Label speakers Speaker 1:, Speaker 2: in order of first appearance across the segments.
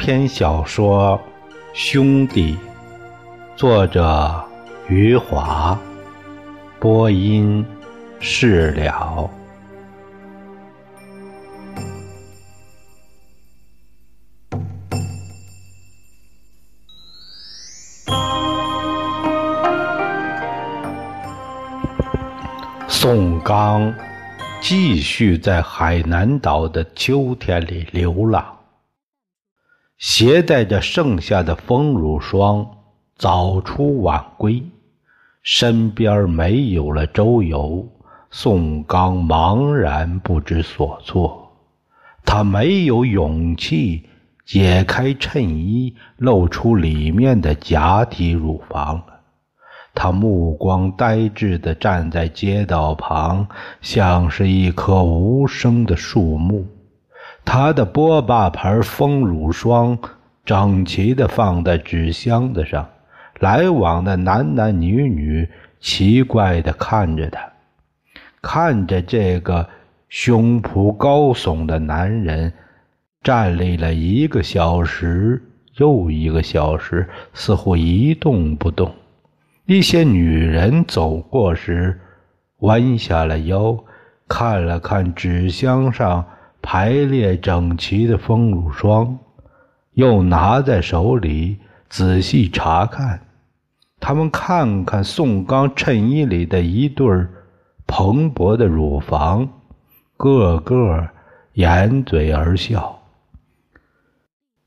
Speaker 1: 篇小说《兄弟》，作者余华，播音释了。宋刚继续在海南岛的秋天里流浪。携带着剩下的丰乳霜，早出晚归，身边没有了周游，宋刚茫然不知所措。他没有勇气解开衬衣，露出里面的假体乳房他目光呆滞地站在街道旁，像是一棵无声的树木。他的波霸牌丰乳霜整齐地放在纸箱子上，来往的男男女女奇怪地看着他，看着这个胸脯高耸的男人，站立了一个小时又一个小时，似乎一动不动。一些女人走过时，弯下了腰，看了看纸箱上。排列整齐的丰乳霜，又拿在手里仔细查看。他们看看宋刚衬衣里的一对蓬勃的乳房，个个掩嘴而笑。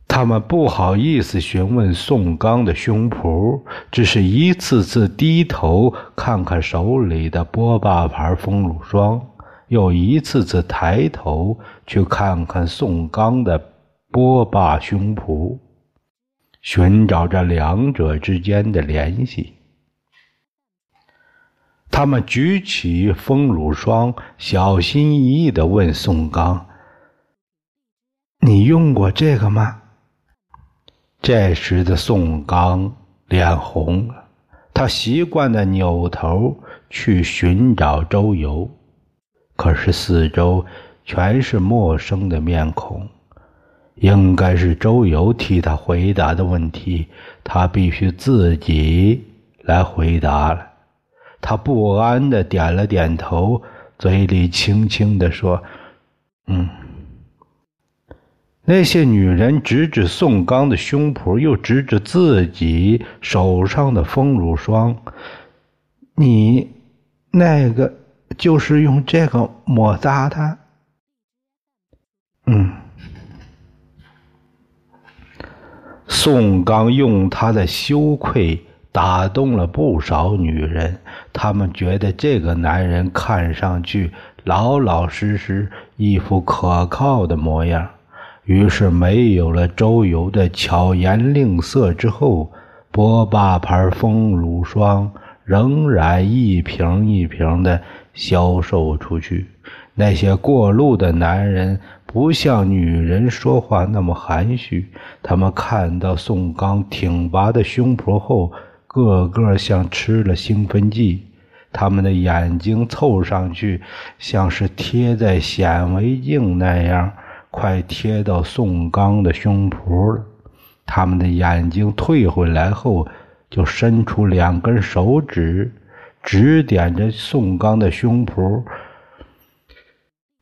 Speaker 1: 他们不好意思询问宋刚的胸脯，只是一次次低头看看手里的波霸牌丰乳霜。又一次次抬头去看看宋刚的波霸胸脯，寻找着两者之间的联系。他们举起丰乳霜，小心翼翼地问宋刚：“你用过这个吗？”这时的宋刚脸红了，他习惯地扭头去寻找周游。可是四周全是陌生的面孔，应该是周游替他回答的问题，他必须自己来回答了。他不安的点了点头，嘴里轻轻的说：“嗯。”那些女人指指宋刚的胸脯，又指指自己手上的丰乳霜：“你那个。”就是用这个抹擦它。嗯，宋刚用他的羞愧打动了不少女人，她们觉得这个男人看上去老老实实，一副可靠的模样。于是，没有了周游的巧言令色之后，波霸牌丰乳霜仍然一瓶一瓶的。销售出去，那些过路的男人不像女人说话那么含蓄。他们看到宋刚挺拔的胸脯后，个个像吃了兴奋剂，他们的眼睛凑上去，像是贴在显微镜那样，快贴到宋刚的胸脯了。他们的眼睛退回来后，就伸出两根手指。指点着宋刚的胸脯，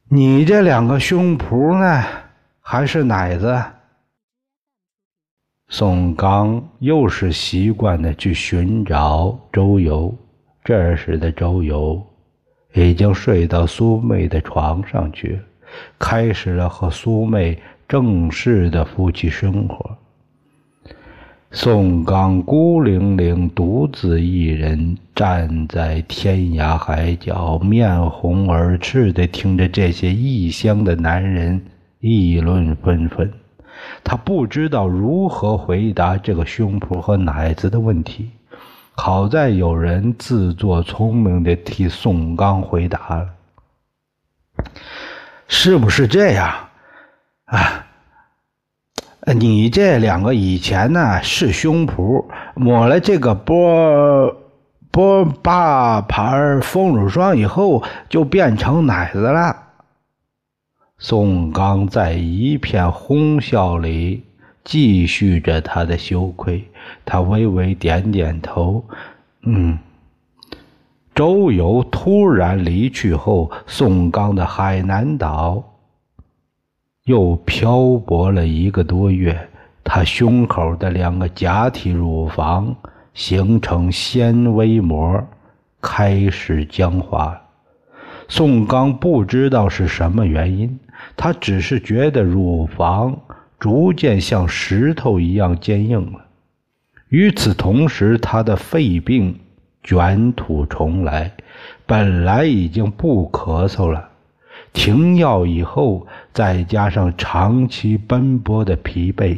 Speaker 1: 你这两个胸脯呢，还是奶子？宋刚又是习惯的去寻找周游，这时的周游已经睡到苏妹的床上去，开始了和苏妹正式的夫妻生活。宋刚孤零零、独自一人站在天涯海角，面红耳赤地听着这些异乡的男人议论纷纷。他不知道如何回答这个胸脯和奶子的问题。好在有人自作聪明地替宋刚回答了：“是不是这样？啊？”你这两个以前呢是胸脯，抹了这个波波霸牌丰乳霜以后，就变成奶子了。宋刚在一片哄笑里继续着他的羞愧。他微微点点头，嗯。周游突然离去后，宋刚的海南岛又漂泊了一个多月。他胸口的两个假体乳房形成纤维膜，开始僵化。宋刚不知道是什么原因，他只是觉得乳房逐渐像石头一样坚硬了。与此同时，他的肺病。卷土重来，本来已经不咳嗽了，停药以后，再加上长期奔波的疲惫，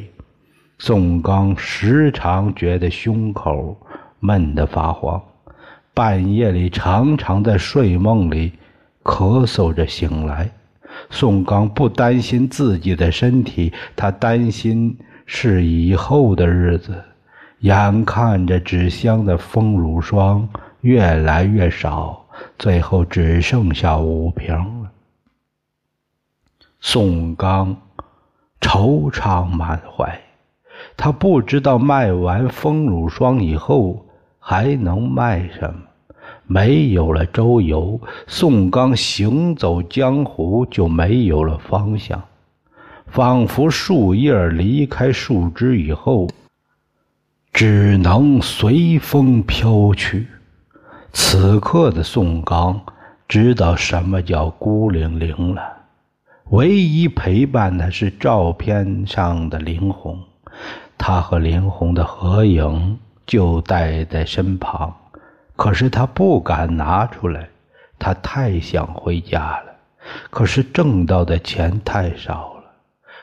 Speaker 1: 宋刚时常觉得胸口闷得发慌，半夜里常常在睡梦里咳嗽着醒来。宋刚不担心自己的身体，他担心是以后的日子。眼看着纸箱的丰乳霜越来越少，最后只剩下五瓶。宋刚惆怅满怀，他不知道卖完丰乳霜以后还能卖什么。没有了周游，宋刚行走江湖就没有了方向，仿佛树叶离开树枝以后。只能随风飘去。此刻的宋刚知道什么叫孤零零了。唯一陪伴的是照片上的林红，他和林红的合影就带在身旁。可是他不敢拿出来，他太想回家了。可是挣到的钱太少了，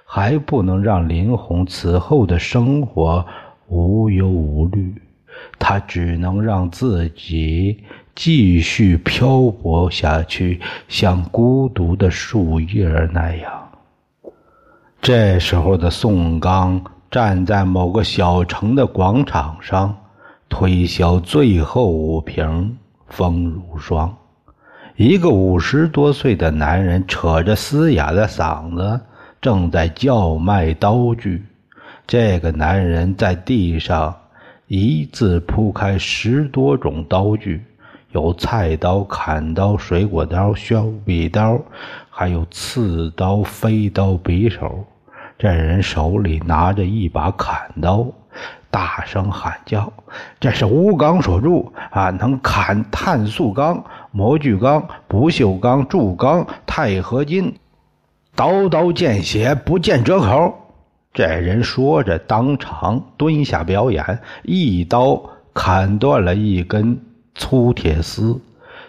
Speaker 1: 还不能让林红此后的生活。无忧无虑，他只能让自己继续漂泊下去，像孤独的树叶那样。这时候的宋刚站在某个小城的广场上，推销最后五瓶风乳霜。一个五十多岁的男人扯着嘶哑的嗓子，正在叫卖刀具。这个男人在地上一字铺开十多种刀具，有菜刀、砍刀、水果刀、削笔刀，还有刺刀、飞刀、匕首。这人手里拿着一把砍刀，大声喊叫：“这是钨钢所铸啊，能砍碳素钢、模具钢、不锈钢、铸钢、钛合金，刀刀见血，不见折口。”这人说着，当场蹲下表演，一刀砍断了一根粗铁丝，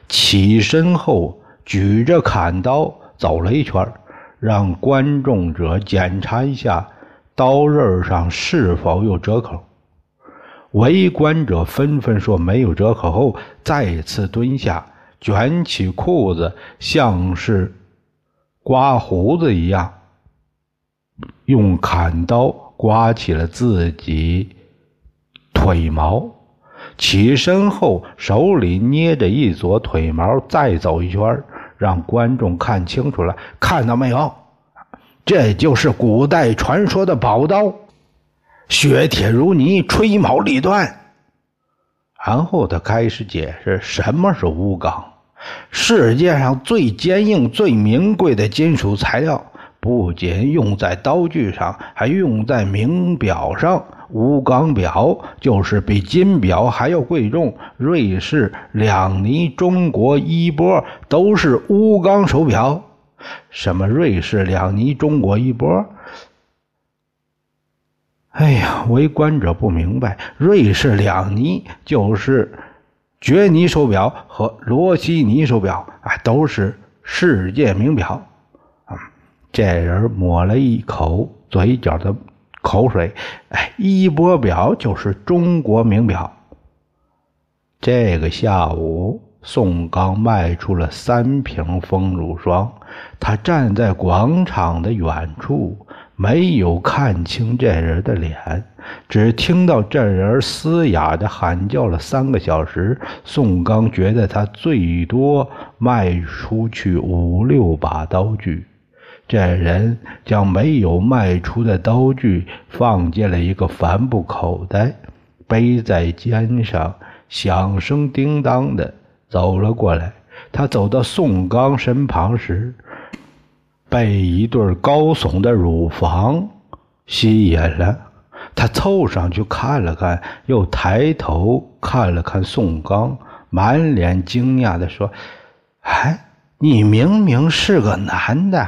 Speaker 1: 起身后举着砍刀走了一圈，让观众者检查一下刀刃上是否有折口。围观者纷纷说没有折口，后再次蹲下，卷起裤子，像是刮胡子一样。用砍刀刮起了自己腿毛，起身后手里捏着一撮腿毛，再走一圈，让观众看清楚了。看到没有？这就是古代传说的宝刀，削铁如泥，吹毛立断。然后他开始解释什么是钨钢，世界上最坚硬、最名贵的金属材料。不仅用在刀具上，还用在名表上。钨钢表就是比金表还要贵重。瑞士、两尼、中国衣钵都是钨钢手表。什么瑞士、两尼、中国衣钵？哎呀，围观者不明白。瑞士两尼就是爵尼手表和罗西尼手表，啊，都是世界名表。这人抹了一口嘴角的口水，哎，衣钵表就是中国名表。这个下午，宋刚卖出了三瓶丰乳霜。他站在广场的远处，没有看清这人的脸，只听到这人嘶哑的喊叫了三个小时。宋刚觉得他最多卖出去五六把刀具。这人将没有卖出的刀具放进了一个帆布口袋，背在肩上，响声叮当的走了过来。他走到宋刚身旁时，被一对高耸的乳房吸引了。他凑上去看了看，又抬头看了看宋刚，满脸惊讶地说：“哎，你明明是个男的。”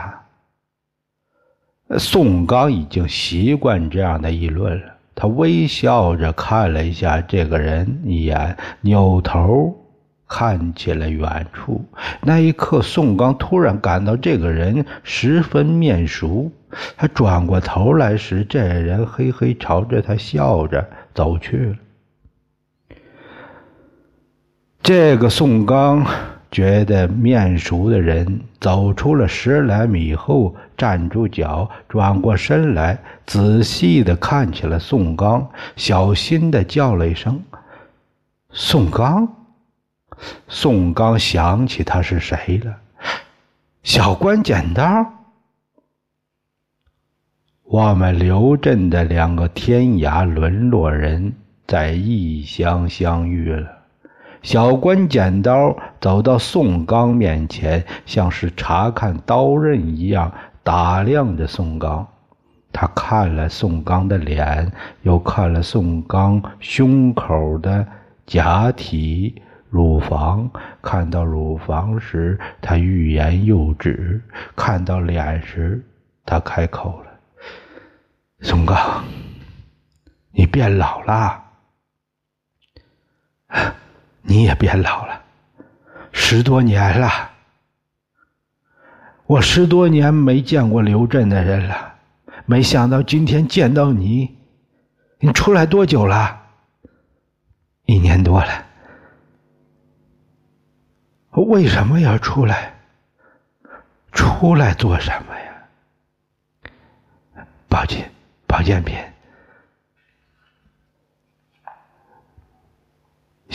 Speaker 1: 宋刚已经习惯这样的议论了，他微笑着看了一下这个人一眼，扭头。看起了远处，那一刻，宋刚突然感到这个人十分面熟。他转过头来时，这人嘿嘿朝着他笑着走去了。这个宋刚觉得面熟的人走出了十来米后，站住脚，转过身来，仔细的看起了宋刚，小心的叫了一声：“宋刚。”宋刚想起他是谁了，小关剪刀。我们刘镇的两个天涯沦落人在异乡相遇了。小关剪刀走到宋刚面前，像是查看刀刃一样打量着宋刚。他看了宋刚的脸，又看了宋刚胸口的假体。乳房，看到乳房时，他欲言又止；看到脸时，他开口了：“宋刚，你变老了，你也变老了，十多年了。我十多年没见过刘镇的人了，没想到今天见到你。你出来多久了？一年多了。”为什么要出来？出来做什么呀？保健保健品。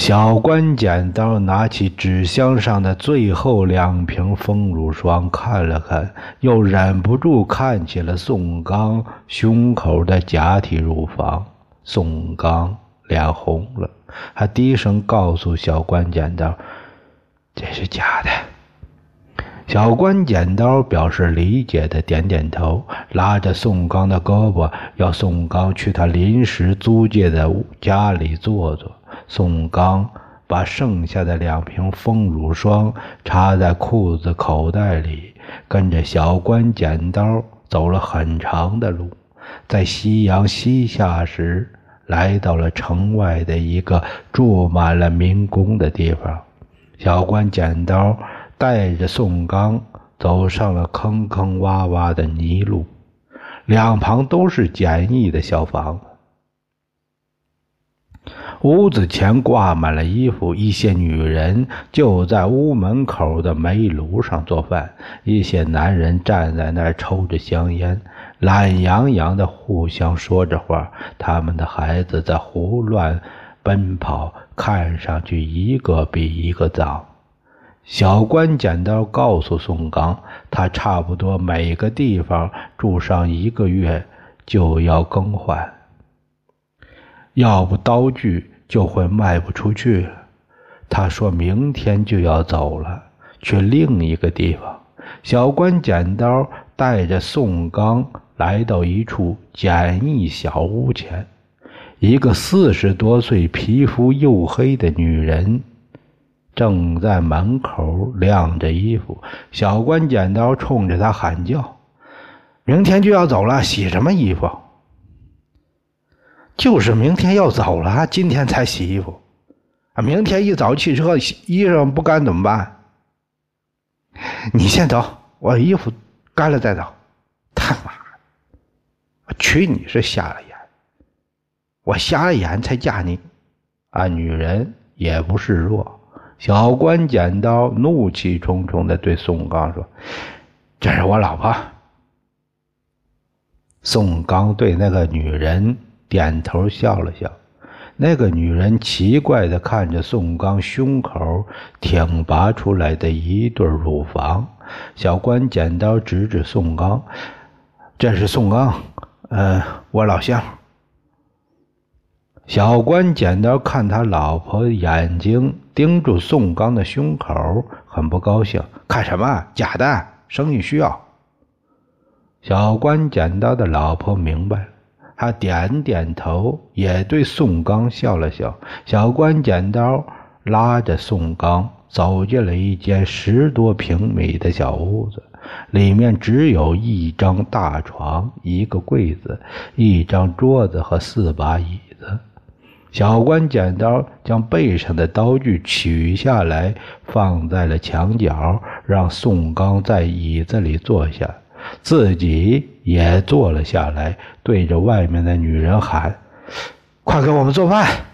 Speaker 1: 小关剪刀拿起纸箱上的最后两瓶丰乳霜看了看，又忍不住看起了宋刚胸口的假体乳房。宋刚脸红了，还低声告诉小关剪刀。这是假的。小关剪刀表示理解的点点头，拉着宋刚的胳膊，要宋刚去他临时租借的家里坐坐。宋刚把剩下的两瓶丰乳霜插在裤子口袋里，跟着小关剪刀走了很长的路，在夕阳西下时，来到了城外的一个住满了民工的地方。小关剪刀带着宋刚走上了坑坑洼洼的泥路，两旁都是简易的小房。屋子前挂满了衣服，一些女人就在屋门口的煤炉上做饭，一些男人站在那儿抽着香烟，懒洋洋的互相说着话。他们的孩子在胡乱。奔跑看上去一个比一个脏。小关剪刀告诉宋刚，他差不多每个地方住上一个月就要更换，要不刀具就会卖不出去。他说明天就要走了，去另一个地方。小关剪刀带着宋刚来到一处简易小屋前。一个四十多岁、皮肤黝黑的女人正在门口晾着衣服。小关剪刀冲着她喊叫：“明天就要走了，洗什么衣服？就是明天要走了，今天才洗衣服。啊，明天一早汽车衣裳不干怎么办？你先走，我衣服干了再走。他妈，我娶你是瞎了眼。”我瞎了眼才嫁你，啊！女人也不示弱。小关剪刀怒气冲冲的对宋刚说：“这是我老婆。”宋刚对那个女人点头笑了笑。那个女人奇怪的看着宋刚胸口挺拔出来的一对乳房，小关剪刀指指宋刚：“这是宋刚，呃，我老乡。”小关剪刀看他老婆眼睛盯住宋刚的胸口，很不高兴。看什么？假的，生意需要。小关剪刀的老婆明白了，他点点头，也对宋刚笑了笑。小关剪刀拉着宋刚走进了一间十多平米的小屋子，里面只有一张大床、一个柜子、一张桌子和四把椅子。小关剪刀将背上的刀具取下来，放在了墙角，让宋刚在椅子里坐下，自己也坐了下来，对着外面的女人喊：“快给我们做饭！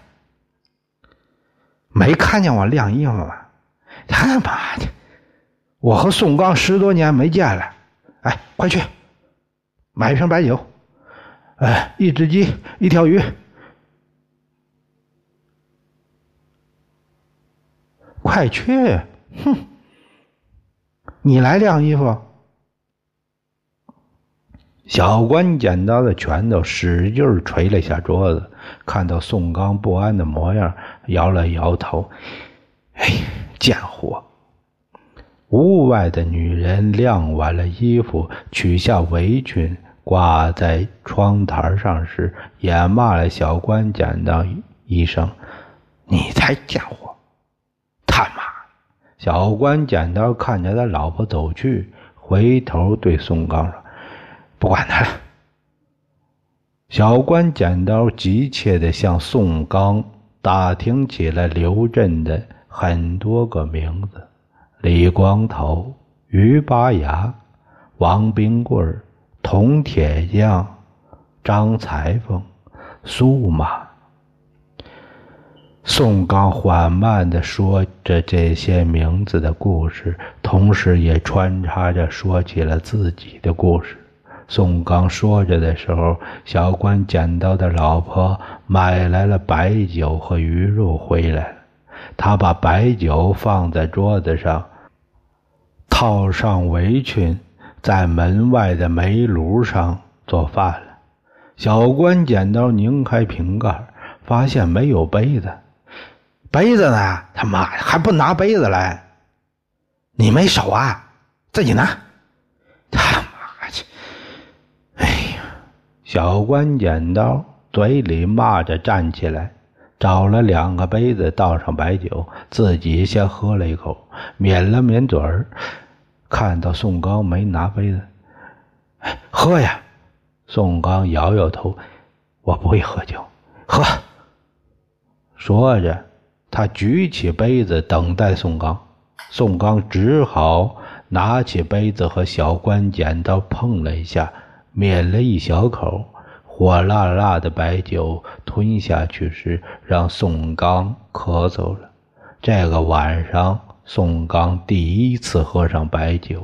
Speaker 1: 没看见我晾衣服吗？他妈的，我和宋刚十多年没见了，哎，快去买一瓶白酒，哎，一只鸡，一条鱼。”快去！哼，你来晾衣服。小关剪刀的拳头使劲捶了下桌子，看到宋刚不安的模样，摇了摇头：“哎，贱货！”屋外的女人晾完了衣服，取下围裙挂在窗台上时，也骂了小关剪刀一声：“你才贱货！”他妈！小关剪刀看着他老婆走去，回头对宋刚说：“不管他了。”小关剪刀急切地向宋刚打听起了刘震的很多个名字：李光头、于八牙、王冰棍儿、铜铁匠、张裁缝、苏马。宋刚缓慢地说着这些名字的故事，同时也穿插着说起了自己的故事。宋刚说着的时候，小关捡到的老婆买来了白酒和鱼肉回来了，他把白酒放在桌子上，套上围裙，在门外的煤炉上做饭了。小关剪刀拧开瓶盖，发现没有杯子。杯子呢？他妈还不拿杯子来？你没手啊？自己拿！他！小关剪刀嘴里骂着，站起来，找了两个杯子，倒上白酒，自己先喝了一口，抿了抿嘴儿。看到宋刚没拿杯子，喝呀！宋刚摇摇头：“我不会喝酒，喝。”说着。他举起杯子等待宋刚，宋刚只好拿起杯子和小关剪刀碰了一下，抿了一小口，火辣辣的白酒吞下去时，让宋刚咳嗽了。这个晚上，宋刚第一次喝上白酒，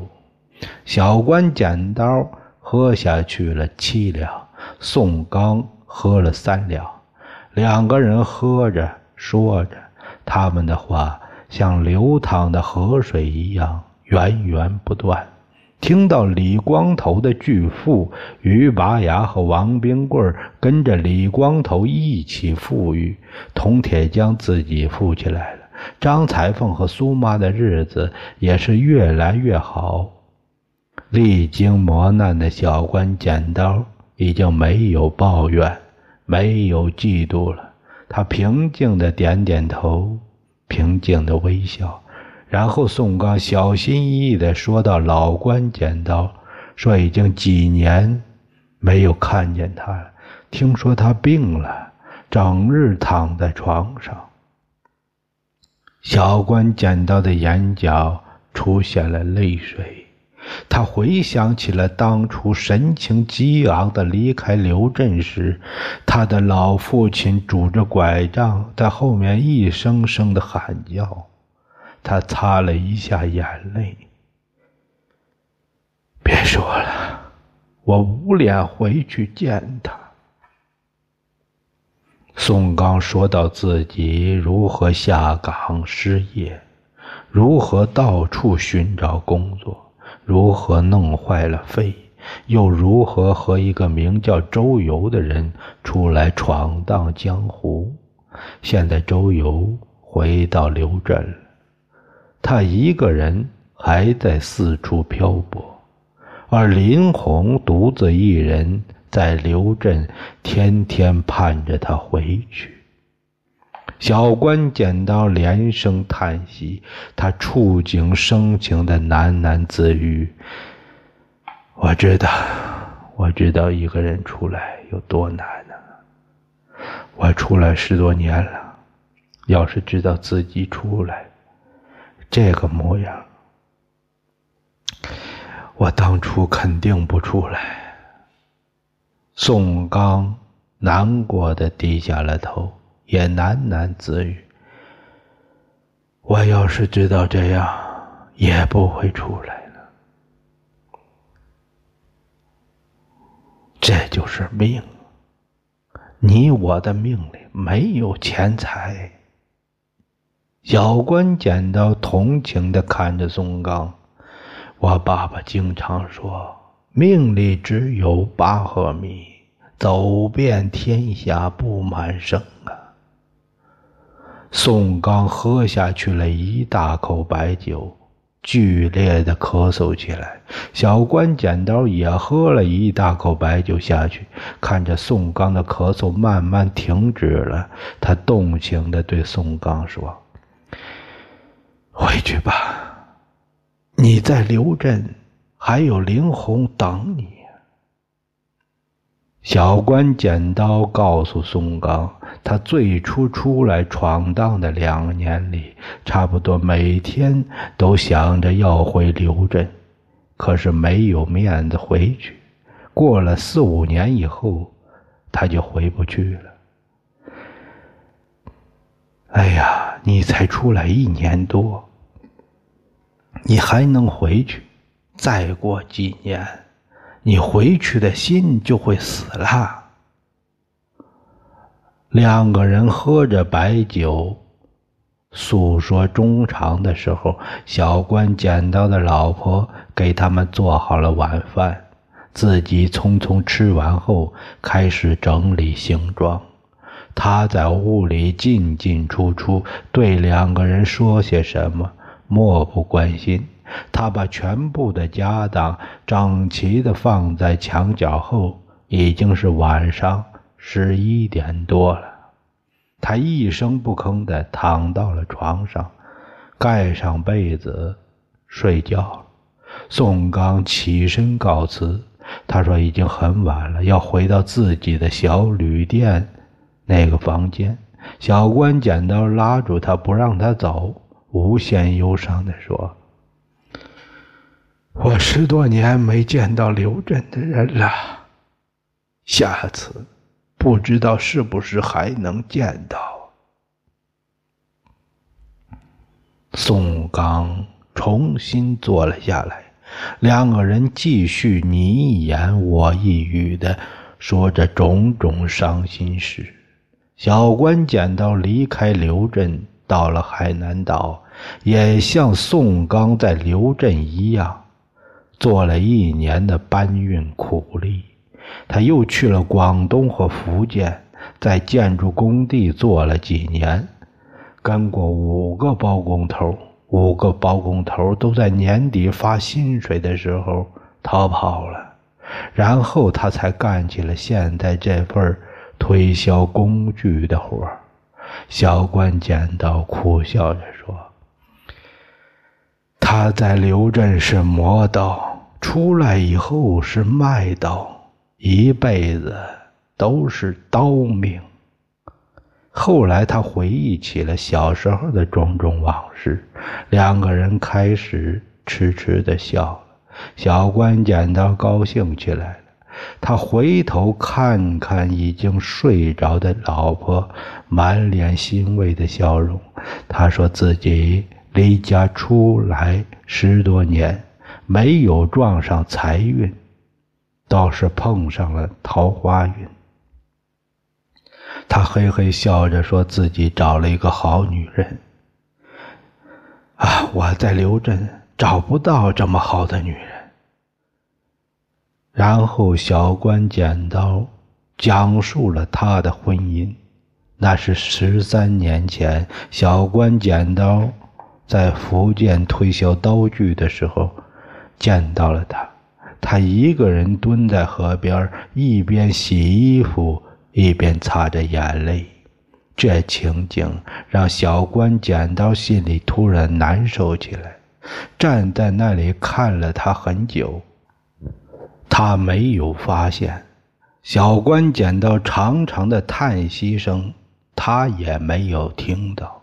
Speaker 1: 小关剪刀喝下去了七两，宋刚喝了三两，两个人喝着说着。他们的话像流淌的河水一样源源不断。听到李光头的巨富于拔牙和王冰棍跟着李光头一起富裕，铜铁匠自己富起来了，张彩凤和苏妈的日子也是越来越好。历经磨难的小关剪刀已经没有抱怨，没有嫉妒了。他平静的点点头，平静的微笑，然后宋刚小心翼翼的说到：“老关剪刀说已经几年没有看见他了，听说他病了，整日躺在床上。”小关剪刀的眼角出现了泪水。他回想起了当初神情激昂的离开刘镇时，他的老父亲拄着拐杖在后面一声声的喊叫。他擦了一下眼泪，别说了，我无脸回去见他。宋刚说到自己如何下岗失业，如何到处寻找工作。如何弄坏了肺，又如何和一个名叫周游的人出来闯荡江湖。现在周游回到刘镇了，他一个人还在四处漂泊，而林红独自一人在刘镇，天天盼着他回去。小关见到连声叹息，他触景生情的喃喃自语：“我知道，我知道一个人出来有多难呢。我出来十多年了，要是知道自己出来这个模样，我当初肯定不出来。”宋刚难过的低下了头。也喃喃自语：“我要是知道这样，也不会出来了。这就是命，你我的命里没有钱财。”小关剪刀同情的看着宋刚：“我爸爸经常说，命里只有八合米，走遍天下不满生啊。”宋刚喝下去了一大口白酒，剧烈的咳嗽起来。小关剪刀也喝了一大口白酒下去，看着宋刚的咳嗽慢慢停止了，他动情的对宋刚说：“回去吧，你在刘镇，还有林红等你。”小关剪刀告诉松刚。他最初出来闯荡的两年里，差不多每天都想着要回刘镇，可是没有面子回去。过了四五年以后，他就回不去了。哎呀，你才出来一年多，你还能回去？再过几年，你回去的心就会死了。两个人喝着白酒，诉说衷肠的时候，小关捡到的老婆给他们做好了晚饭，自己匆匆吃完后，开始整理行装。他在屋里进进出出，对两个人说些什么，漠不关心。他把全部的家当整齐地放在墙角后，已经是晚上。十一点多了，他一声不吭地躺到了床上，盖上被子睡觉。宋刚起身告辞，他说已经很晚了，要回到自己的小旅店那个房间。小关剪刀拉住他，不让他走，无限忧伤地说：“我十多年没见到刘震的人了，下次。”不知道是不是还能见到？宋刚重新坐了下来，两个人继续你一言我一语的说着种种伤心事。小关捡到离开刘镇，到了海南岛，也像宋刚在刘镇一样，做了一年的搬运苦力。他又去了广东和福建，在建筑工地做了几年，跟过五个包工头，五个包工头都在年底发薪水的时候逃跑了，然后他才干起了现在这份推销工具的活小关见到，苦笑着说：“他在刘镇是磨刀，出来以后是卖刀。”一辈子都是刀命。后来他回忆起了小时候的种种往事，两个人开始痴痴的笑了。小关剪刀高兴起来了，他回头看看已经睡着的老婆，满脸欣慰的笑容。他说自己离家出来十多年，没有撞上财运。倒是碰上了桃花运，他嘿嘿笑着说自己找了一个好女人。啊，我在刘镇找不到这么好的女人。然后小关剪刀讲述了他的婚姻，那是十三年前，小关剪刀在福建推销刀具的时候见到了他。他一个人蹲在河边，一边洗衣服，一边擦着眼泪。这情景让小关剪刀心里突然难受起来，站在那里看了他很久。他没有发现小关剪刀长长的叹息声，他也没有听到。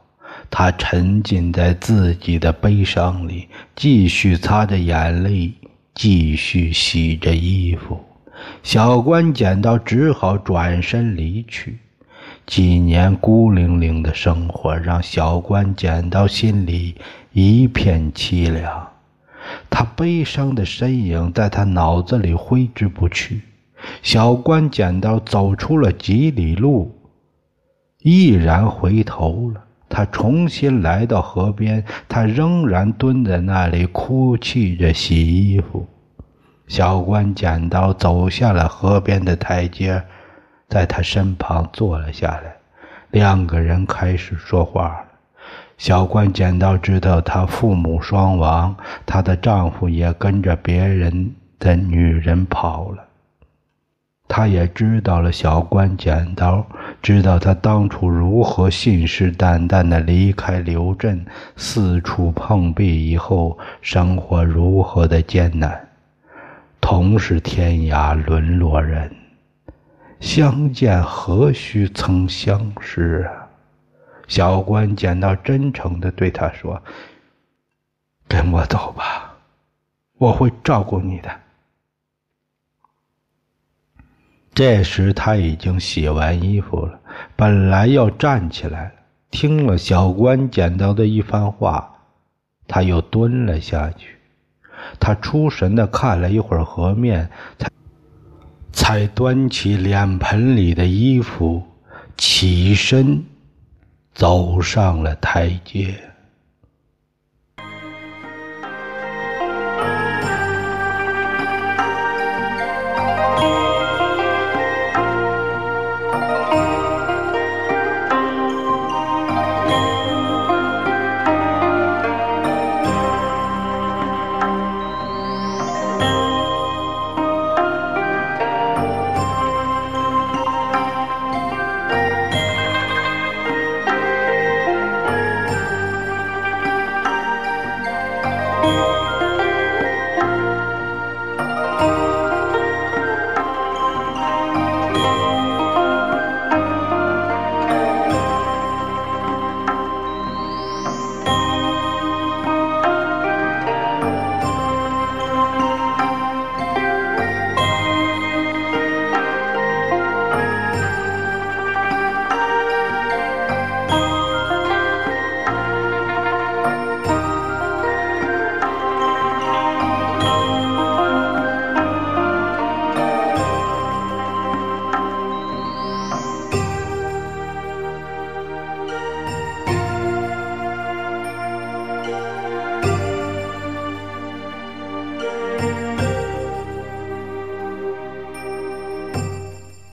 Speaker 1: 他沉浸在自己的悲伤里，继续擦着眼泪，继续洗着衣服。小关剪刀只好转身离去。几年孤零零的生活让小关剪刀心里一片凄凉，他悲伤的身影在他脑子里挥之不去。小关剪刀走出了几里路，毅然回头了。他重新来到河边，他仍然蹲在那里哭泣着洗衣服。小关剪刀走下了河边的台阶。在他身旁坐了下来，两个人开始说话。小关剪刀知道她父母双亡，她的丈夫也跟着别人的女人跑了。他也知道了小关剪刀，知道他当初如何信誓旦旦地离开刘镇，四处碰壁以后，生活如何的艰难。同是天涯沦落人。相见何须曾相识啊！小关剪刀真诚地对他说：“跟我走吧，我会照顾你的。”这时他已经洗完衣服了，本来要站起来了，听了小关剪刀的一番话，他又蹲了下去。他出神地看了一会儿河面，才。才端起脸盆里的衣服，起身走上了台阶。